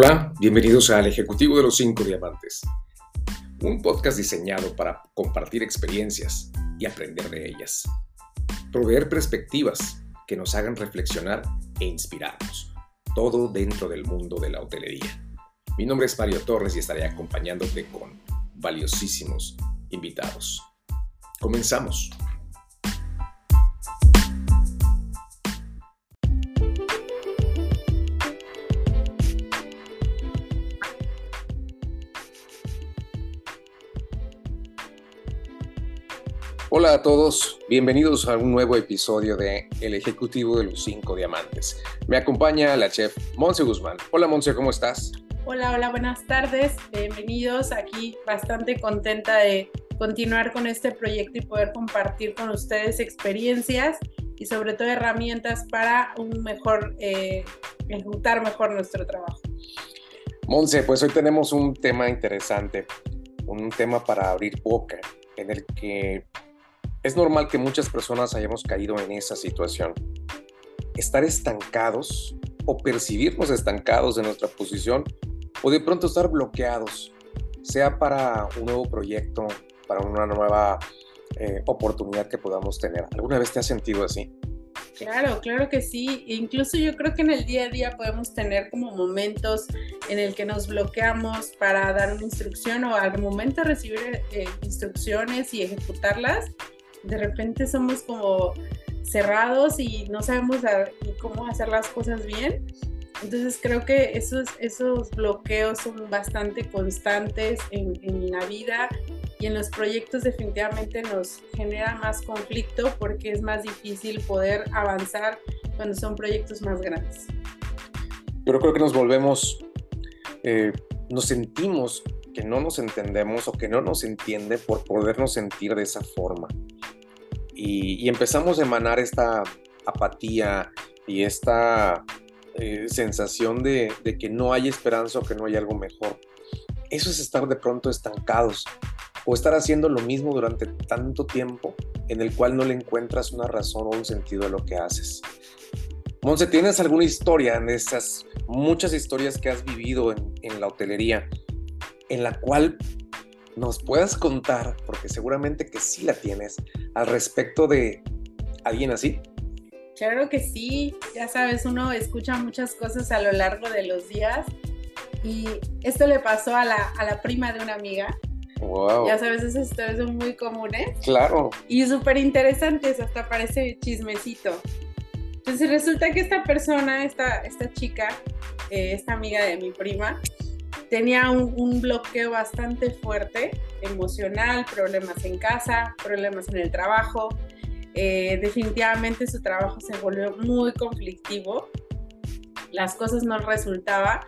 Hola, bienvenidos al Ejecutivo de los Cinco Diamantes, un podcast diseñado para compartir experiencias y aprender de ellas, proveer perspectivas que nos hagan reflexionar e inspirarnos, todo dentro del mundo de la hotelería. Mi nombre es Mario Torres y estaré acompañándote con valiosísimos invitados. Comenzamos. Hola a todos, bienvenidos a un nuevo episodio de El Ejecutivo de los Cinco Diamantes. Me acompaña la chef Monse Guzmán. Hola Monse, ¿cómo estás? Hola, hola, buenas tardes, bienvenidos. Aquí bastante contenta de continuar con este proyecto y poder compartir con ustedes experiencias y sobre todo herramientas para un mejor, eh, ejecutar mejor nuestro trabajo. Monse, pues hoy tenemos un tema interesante, un tema para abrir boca, en el que es normal que muchas personas hayamos caído en esa situación. Estar estancados o percibirnos estancados en nuestra posición o de pronto estar bloqueados, sea para un nuevo proyecto, para una nueva eh, oportunidad que podamos tener. ¿Alguna vez te has sentido así? Claro, claro que sí. Incluso yo creo que en el día a día podemos tener como momentos en el que nos bloqueamos para dar una instrucción o al momento recibir eh, instrucciones y ejecutarlas, de repente somos como cerrados y no sabemos cómo hacer las cosas bien. Entonces creo que esos, esos bloqueos son bastante constantes en, en, la vida y en los proyectos definitivamente nos genera más conflicto porque es más difícil poder avanzar cuando son proyectos más grandes. Yo creo que nos volvemos, eh, nos sentimos que no nos entendemos o que no nos entiende por podernos sentir de esa forma y, empezamos a emanar esta apatía y esta eh, sensación de, que no hay esperanza o que no hay algo mejor. Eso es estar de pronto estancados o estar haciendo lo mismo durante tanto tiempo en el cual no le encuentras una razón o un sentido a lo que haces. Monse, ¿tienes alguna historia en esas muchas historias que has vivido en la hotelería en la cual nos puedas contar, porque seguramente que sí la tienes, al respecto de alguien así? Claro que sí, ya sabes, uno escucha muchas cosas a lo largo de los días y esto le pasó a la, a la prima de una amiga. Wow. Ya sabes, esas historias son muy comunes. Claro. Y súper interesantes, hasta parece chismecito. Entonces resulta que esta persona, esta, esta chica, eh, esta amiga de mi prima, tenía un, bloqueo bastante fuerte, emocional, problemas en casa, problemas en el trabajo. Eh, definitivamente su trabajo se volvió muy conflictivo, las cosas no resultaban.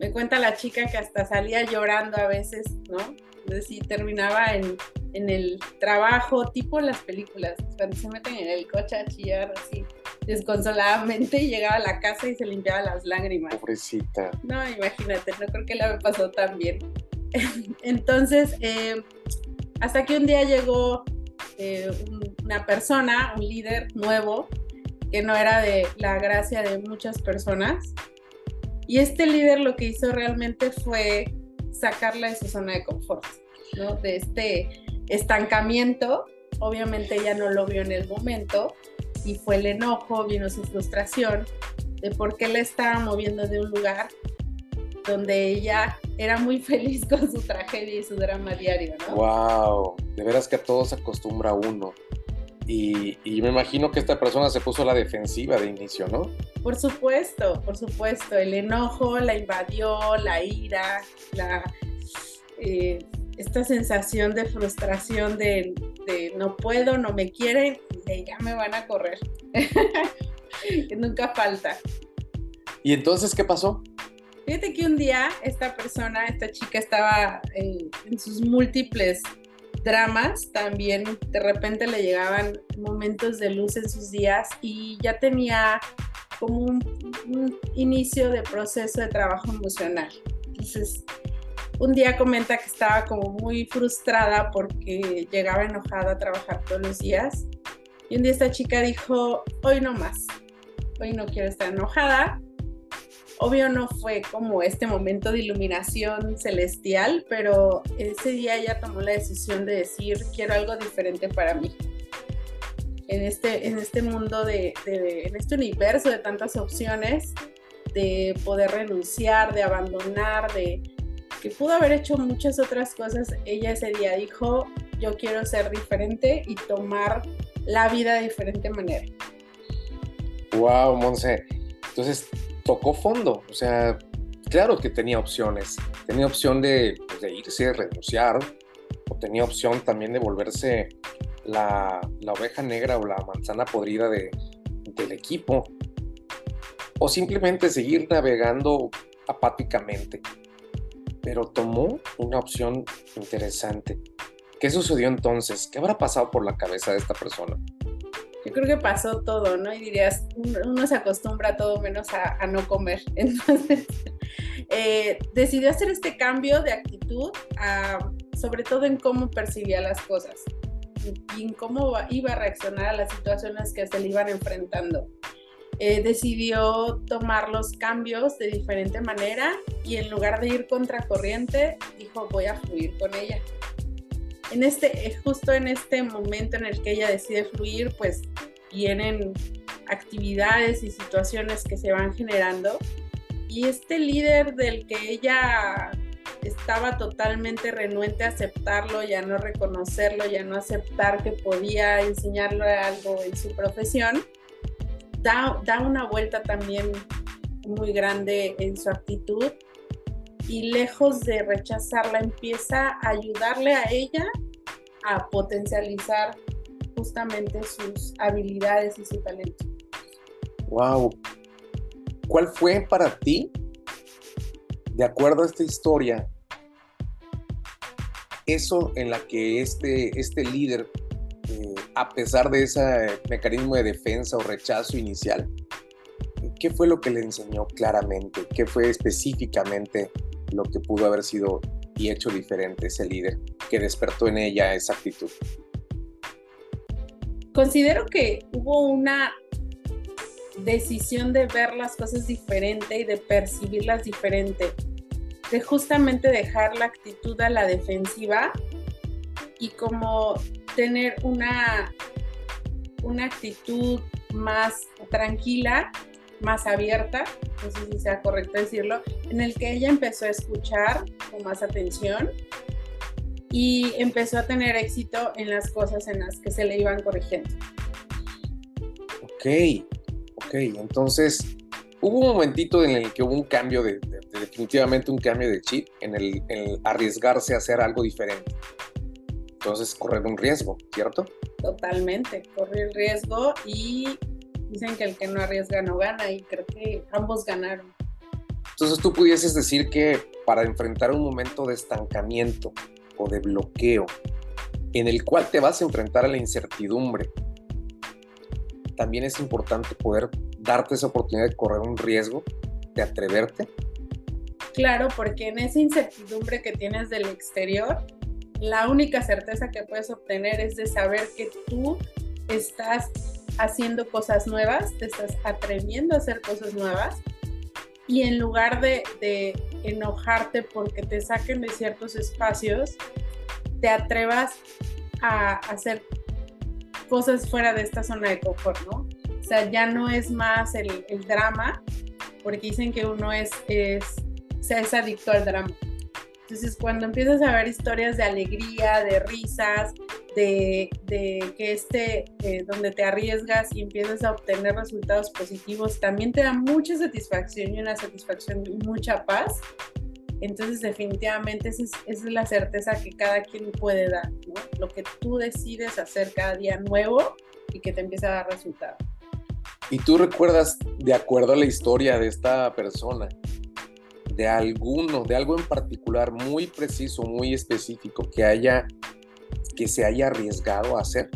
Me cuenta la chica que hasta salía llorando a veces, ¿no? Entonces sí terminaba en, en el trabajo, tipo las películas, cuando se meten en el coche a chillar así desconsoladamente y llegaba a la casa y se limpiaba las lágrimas. Pobrecita. No, imagínate, no creo que la me pasó tan bien. Entonces, eh, hasta que un día llegó eh, una persona, un líder nuevo, que no era de la gracia de muchas personas. Y este líder lo que hizo realmente fue sacarla de su zona de confort, ¿no? De este estancamiento. Obviamente ella no lo vio en el momento, y fue el enojo, vino su frustración de por qué le estaba moviendo de un lugar donde ella era muy feliz con su tragedia y su drama diario, ¿no? ¡Wow! De veras que a todos se acostumbra uno. Y, y, me imagino que esta persona se puso a la defensiva de inicio, ¿no? Por supuesto, por supuesto. El enojo la invadió, la ira, la, eh, esta sensación de frustración de, no puedo, no me quieren, de ya me van a correr. que nunca falta. ¿Y entonces qué pasó? Fíjate que un día esta persona, esta chica estaba en, sus múltiples dramas, también de repente le llegaban momentos de luz en sus días y ya tenía como un, un inicio de proceso de trabajo emocional. Entonces, un día comenta que estaba como muy frustrada porque llegaba enojada a trabajar todos los días. Y un día esta chica dijo, hoy no más, hoy no quiero estar enojada, Obvio no fue como este momento de iluminación celestial, pero ese día ella tomó la decisión de decir, quiero algo diferente para mí. En este, en este mundo, de, en este universo de tantas opciones, de poder renunciar, de abandonar, de que pudo haber hecho muchas otras cosas, ella ese día dijo, yo quiero ser diferente y tomar la vida de diferente manera. Wow, Monse. Entonces, tocó fondo, o sea, claro que tenía opciones, tenía opción de, pues, de irse, renunciar, o tenía opción también de volverse la, oveja negra o la manzana podrida de, del equipo, o simplemente seguir navegando apáticamente. Pero tomó una opción interesante. ¿Qué sucedió entonces? ¿Qué habrá pasado por la cabeza de esta persona? yo creo que pasó todo, ¿no? Y dirías, uno se acostumbra a todo menos a, no comer. Entonces, eh, decidió hacer este cambio de actitud, sobre todo en cómo percibía las cosas y en cómo iba a reaccionar a las situaciones que se le iban enfrentando. Eh, decidió tomar los cambios de diferente manera y en lugar de ir contracorriente, dijo voy a fluir con ella en este, eh, justo en este momento en el que ella decide fluir, pues vienen actividades y situaciones que se van generando. Y este líder del que ella estaba totalmente renuente a aceptarlo, ya no reconocerlo, ya no aceptar que podía enseñarle algo en su profesión, da, da una vuelta también muy grande en su actitud y lejos de rechazarla empieza a ayudarle a ella a potencializar justamente sus habilidades y su talento. Wow. ¿Cuál fue para ti, de acuerdo a esta historia, eso en la que este, este líder, eh, a pesar de ese mecanismo de defensa o rechazo inicial, ¿qué fue lo que le enseñó claramente? ¿Qué fue específicamente lo que pudo haber sido y hecho diferente ese líder que despertó en ella esa actitud? Considero que hubo una decisión de ver las cosas diferente y de percibirlas diferente, de justamente dejar la actitud a la defensiva y como tener una, una actitud más tranquila más abierta, no sé si sea correcto decirlo, en el que ella empezó a escuchar con más atención y empezó a tener éxito en las cosas en las que se le iban corrigiendo. Ok, ok, entonces hubo un momentito en el que hubo un cambio de, definitivamente un cambio de chip en el, en el arriesgarse a hacer algo diferente. Entonces correr un riesgo, ¿cierto? Totalmente, correr riesgo y Dicen que el que no arriesga no gana y creo que ambos ganaron. Entonces tú pudieses decir que para enfrentar un momento de estancamiento o de bloqueo en el cual te vas a enfrentar a la incertidumbre, también es importante poder darte esa oportunidad de correr un riesgo, de atreverte. Claro, porque en esa incertidumbre que tienes del exterior, la única certeza que puedes obtener es de saber que tú estás haciendo cosas nuevas, te estás atreviendo a hacer cosas nuevas y en lugar de, enojarte porque te saquen de ciertos espacios, te atrevas a hacer cosas fuera de esta zona de confort, ¿no? O sea, ya no es más el, drama, porque dicen que uno es, es, se es adicto al drama. Entonces, cuando empiezas a ver historias de alegría, de risas, de, que este, eh, donde te arriesgas y empiezas a obtener resultados positivos, también te da mucha satisfacción y una satisfacción y mucha paz. Entonces, definitivamente esa es, la certeza que cada quien puede dar. Lo que tú decides hacer cada día nuevo y que te empieza a dar resultados. ¿Y tú recuerdas, de acuerdo a la historia de esta persona, de alguno, de algo en particular muy preciso, muy específico que haya, que se haya arriesgado a hacer?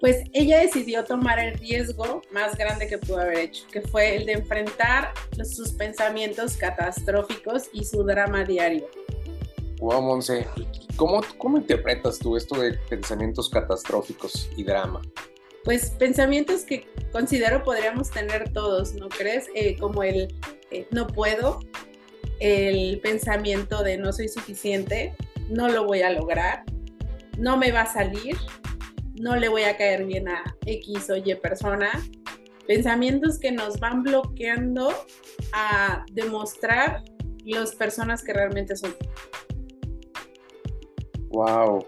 Pues ella decidió tomar el riesgo más grande que pudo haber hecho, que fue el de enfrentar sus pensamientos catastróficos y su drama diario Wow, Monse. ¿Cómo, ¿Cómo interpretas tú esto de pensamientos catastróficos y drama? Pues pensamientos que considero podríamos tener todos, ¿no crees? Eh, como el eh, no puedo, el pensamiento de no soy suficiente, no lo voy a lograr, no me va a salir, no le voy a caer bien a X o Y persona. Pensamientos que nos van bloqueando a demostrar las personas que realmente son. Wow.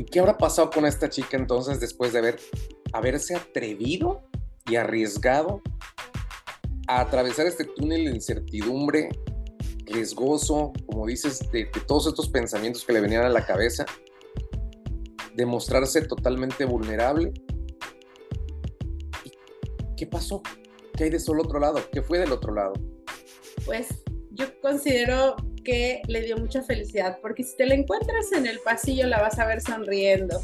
¿Y qué habrá pasado con esta chica entonces después de haber, haberse atrevido y arriesgado a atravesar este túnel de incertidumbre, riesgoso, como dices, de, todos estos pensamientos que le venían a la cabeza, demostrarse totalmente vulnerable. ¿Qué pasó? ¿Qué hay de solo otro lado? ¿Qué fue del otro lado? Pues yo considero que le dio mucha felicidad, porque si te la encuentras en el pasillo la vas a ver sonriendo,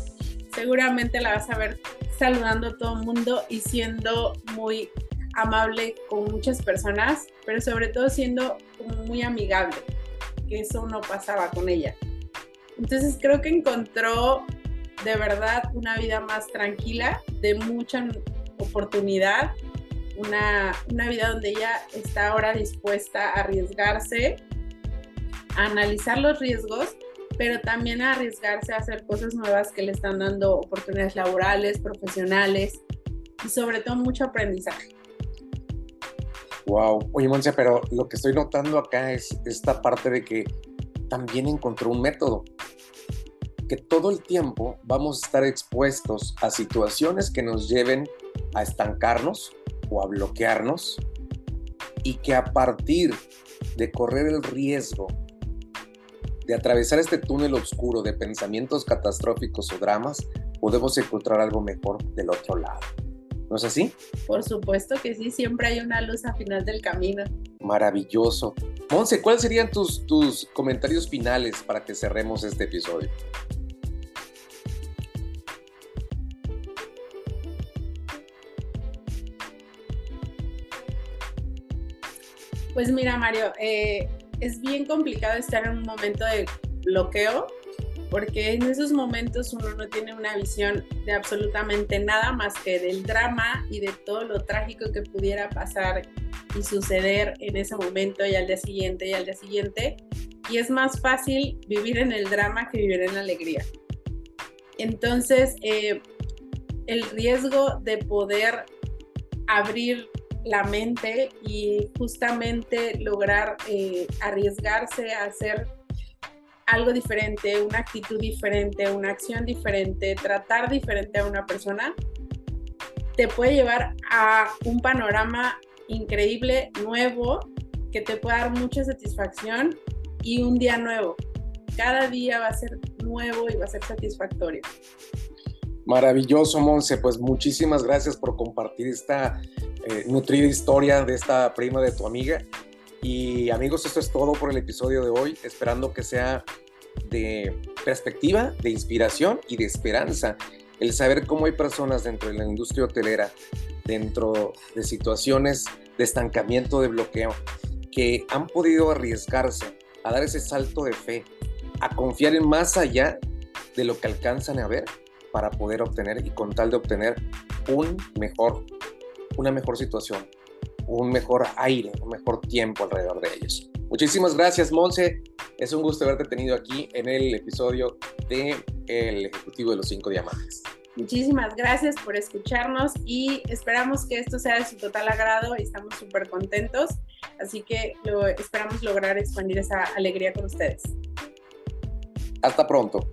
seguramente la vas a ver saludando a todo el mundo y siendo muy amable con muchas personas, pero sobre todo siendo muy amigable, que eso no pasaba con ella. Entonces creo que encontró de verdad una vida más tranquila, de mucha oportunidad, una, una vida donde ella está ahora dispuesta a arriesgarse, analizar los riesgos, pero también a arriesgarse a hacer cosas nuevas que le están dando oportunidades laborales, profesionales y sobre todo mucho aprendizaje. Wow. Oye, Monse, pero lo que estoy notando acá es esta parte de que también encontró un método. Que todo el tiempo vamos a estar expuestos a situaciones que nos lleven a estancarnos o a bloquearnos y que a partir de correr el riesgo de atravesar este túnel oscuro de pensamientos catastróficos o dramas, podemos encontrar algo mejor del otro lado. ¿No es así? Por supuesto que sí, siempre hay una luz al final del camino. Maravilloso. Monse, ¿cuáles serían tus, tus comentarios finales para que cerremos este episodio? Pues mira, Mario, eh, es bien complicado estar en un momento de bloqueo porque en esos momentos uno no tiene una visión de absolutamente nada más que del drama y de todo lo trágico que pudiera pasar y suceder en ese momento y al día siguiente y al día siguiente. Y es más fácil vivir en el drama que vivir en la alegría. Entonces, eh, el riesgo de poder abrir la mente y justamente lograr eh, arriesgarse a hacer algo diferente, una actitud diferente, una acción diferente, tratar diferente a una persona, te puede llevar a un panorama increíble, nuevo, que te puede dar mucha satisfacción y un día nuevo. Cada día va a ser nuevo y va a ser satisfactorio. Maravilloso, Monse. Pues muchísimas gracias por compartir esta eh, nutrida historia de esta prima de tu amiga. Y amigos, esto es todo por el episodio de hoy, esperando que sea de perspectiva, de inspiración y de esperanza. El saber cómo hay personas dentro de la industria hotelera, dentro de situaciones de estancamiento, de bloqueo, que han podido arriesgarse a dar ese salto de fe, a confiar en más allá de lo que alcanzan a ver para poder obtener y con tal de obtener un mejor, una mejor situación, un mejor aire, un mejor tiempo alrededor de ellos. Muchísimas gracias, Monse. Es un gusto haberte tenido aquí en el episodio de El Ejecutivo de los Cinco Diamantes. Muchísimas gracias por escucharnos y esperamos que esto sea de su total agrado y estamos súper contentos. Así que lo, esperamos lograr expandir esa alegría con ustedes. Hasta pronto.